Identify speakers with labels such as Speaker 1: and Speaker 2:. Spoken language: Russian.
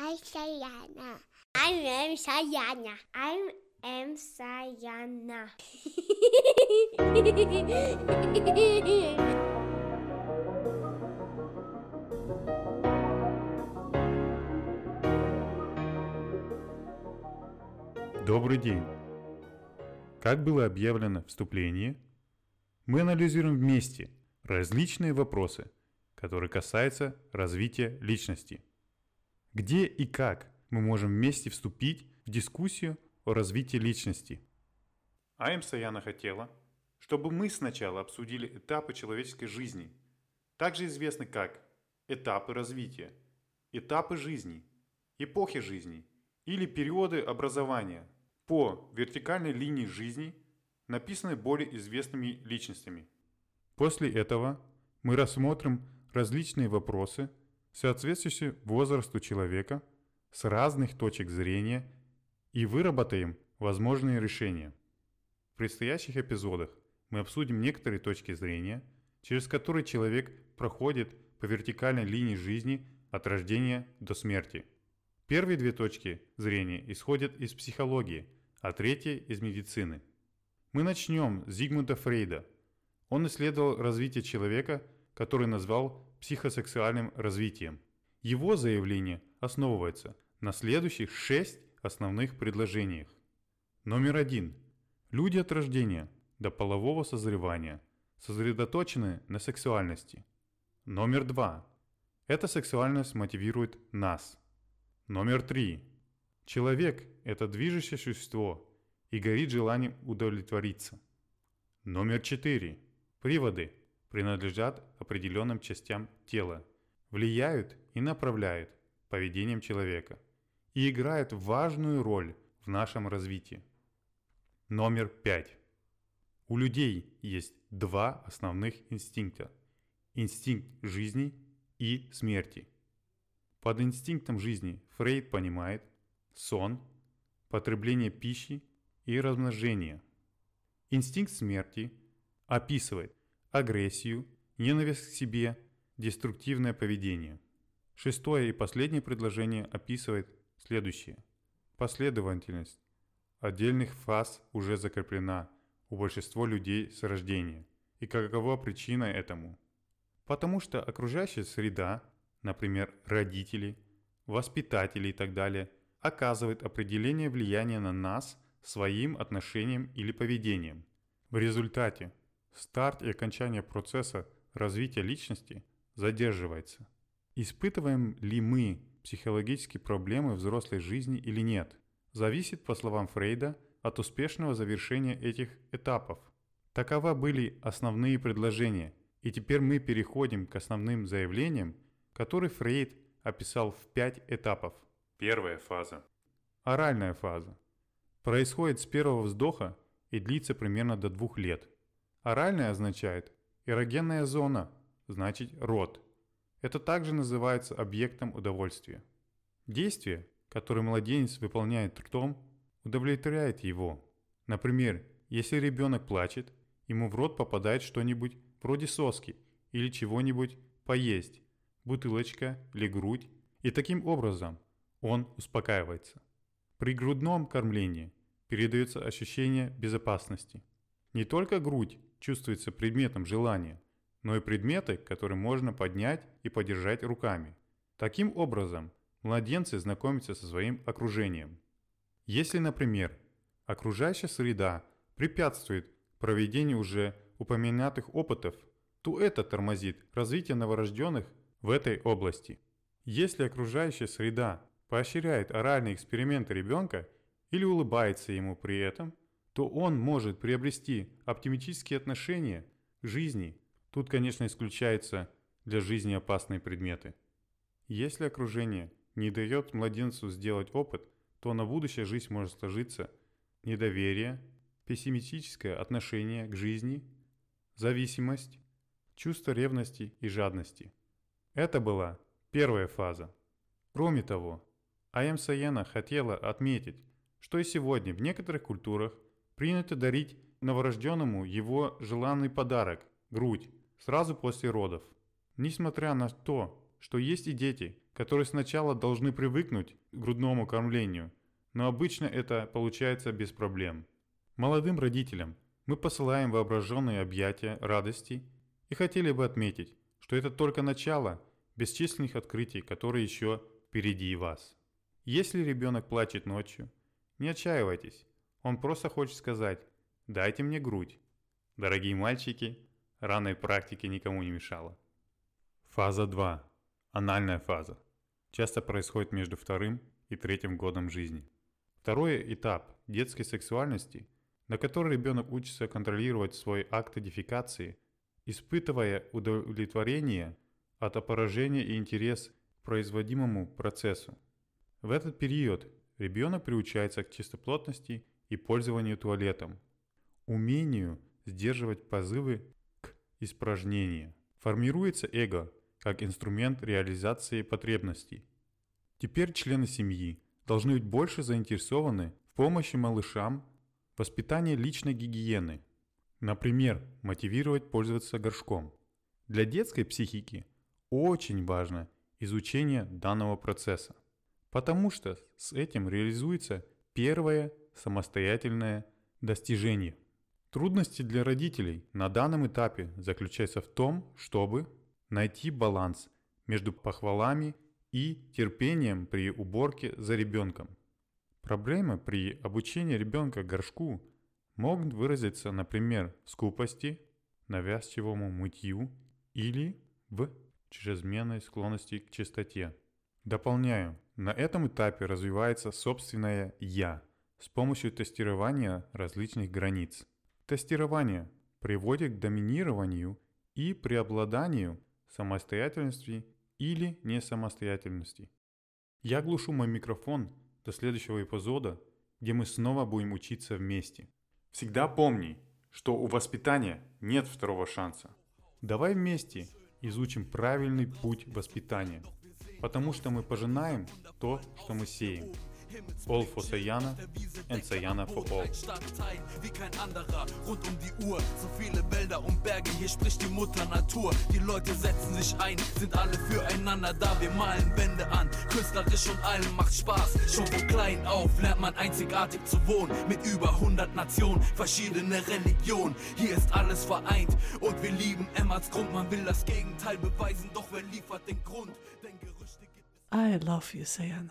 Speaker 1: I'm Sayana. I'm M. Sayana. I'm M. Sayana.
Speaker 2: Добрый день! Как было объявлено в вступлении, мы анализируем вместе различные вопросы, которые касаются развития личности. Где и как мы можем вместе вступить в дискуссию о развитии личности. Аим Саяна хотела, чтобы мы сначала обсудили этапы человеческой жизни, также известны как этапы развития, этапы жизни, эпохи жизни или периоды образования – по вертикальной линии жизни, написанной более известными личностями. После этого мы рассмотрим различные вопросы, соответствующие возрасту человека, с разных точек зрения и выработаем возможные решения. В предстоящих эпизодах мы обсудим некоторые точки зрения, через которые человек проходит по вертикальной линии жизни от рождения до смерти. Первые две точки зрения исходят из психологии – а третья из медицины. Мы начнем с Зигмунда Фрейда. Он исследовал развитие человека, который назвал психосексуальным развитием. Его заявление основывается на следующих шесть основных предложениях. Номер один. Люди от рождения до полового созревания сосредоточены на сексуальности. Номер два. Эта сексуальность мотивирует нас. Номер три. Человек – это движущее существо и горит желанием удовлетвориться. Номер 4. Приводы принадлежат определенным частям тела, влияют и направляют поведением человека и играют важную роль в нашем развитии. Номер 5. У людей есть два основных инстинкта – инстинкт жизни и смерти. Под инстинктом жизни Фрейд понимает – сон, потребление пищи и размножение. Инстинкт смерти описывает агрессию, ненависть к себе, деструктивное поведение. Шестое и последнее предложение описывает следующее. Последовательность отдельных фаз уже закреплена у большинства людей с рождения. И какова причина этому? Потому что окружающая среда, например, родители, воспитатели и так далее – оказывает определение влияния на нас своим отношением или поведением. В результате старт и окончание процесса развития личности задерживается. Испытываем ли мы психологические проблемы взрослой жизни или нет, зависит, по словам Фрейда, от успешного завершения этих этапов. Таковы были основные предложения, и теперь мы переходим к основным заявлениям, которые Фрейд описал в пять этапов – Первая фаза. Оральная фаза. Происходит с первого вздоха и длится примерно до двух лет. Оральная означает эрогенная зона, значит рот. Это также называется объектом удовольствия. Действие, которое младенец выполняет ртом, удовлетворяет его. Например, если ребенок плачет, ему в рот попадает что-нибудь вроде соски или чего-нибудь поесть, бутылочка или грудь, и таким образом он успокаивается. При грудном кормлении передается ощущение безопасности. Не только грудь чувствуется предметом желания, но и предметы, которые можно поднять и подержать руками. Таким образом, младенцы знакомятся со своим окружением. Если, например, окружающая среда препятствует проведению уже упомянутых опытов, то это тормозит развитие новорожденных в этой области. Если окружающая среда поощряет оральные эксперименты ребенка или улыбается ему при этом, то он может приобрести оптимистические отношения к жизни. Тут, конечно, исключаются для жизни опасные предметы. Если окружение не дает младенцу сделать опыт, то на будущее жизнь может сложиться недоверие, пессимистическое отношение к жизни, зависимость, чувство ревности и жадности. Это была первая фаза. Кроме того, А.М. Саяна хотела отметить, что и сегодня в некоторых культурах принято дарить новорожденному его желанный подарок – грудь, сразу после родов. Несмотря на то, что есть и дети, которые сначала должны привыкнуть к грудному кормлению, но обычно это получается без проблем. Молодым родителям мы посылаем воображенные объятия радости и хотели бы отметить, что это только начало бесчисленных открытий, которые еще впереди вас. Если ребенок плачет ночью, не отчаивайтесь, он просто хочет сказать «дайте мне грудь». Дорогие мальчики, ранной практики никому не мешало. Фаза 2. Анальная фаза. Часто происходит между вторым и третьим годом жизни. Второй этап детской сексуальности, на который ребенок учится контролировать свой акт дефекации, испытывая удовлетворение от опорожения и интерес к производимому процессу. В этот период ребенок приучается к чистоплотности и пользованию туалетом, умению сдерживать позывы к испражнению. Формируется эго как инструмент реализации потребностей. Теперь члены семьи должны быть больше заинтересованы в помощи малышам в воспитании личной гигиены. Например, мотивировать пользоваться горшком. Для детской психики очень важно изучение данного процесса, потому что с этим реализуется первое самостоятельное достижение – Трудности для родителей на данном этапе заключаются в том, чтобы найти баланс между похвалами и терпением при уборке за ребенком. Проблемы при обучении ребенка горшку могут выразиться, например, в скупости, навязчивому мытью или в чрезменной склонности к чистоте. Дополняю, на этом этапе развивается собственное «я» с помощью тестирования различных границ. Тестирование приводит к доминированию и преобладанию самостоятельности или несамостоятельности. Я глушу мой микрофон до следующего эпизода, где мы снова будем учиться вместе. Всегда помни, что у воспитания нет второго шанса. Давай вместе изучим правильный путь воспитания, потому что мы пожинаем то, что мы сеем. All for Sayana and Sayana for all. Wie kein anderer, rund um die Uhr. So viele Wälder und Berge, hier spricht die Mutter Natur. Die Leute setzen sich ein, sind alle füreinander da. Wir malen Wände an, künstlerisch und allen macht Spaß. Schon von klein auf lernt man einzigartig zu wohnen. Mit über 100 Nationen, verschiedene Religionen. Hier ist alles vereint und wir lieben Emmerts Grund. Man will das Gegenteil beweisen, doch wer liefert den Grund? I love you, Sayana.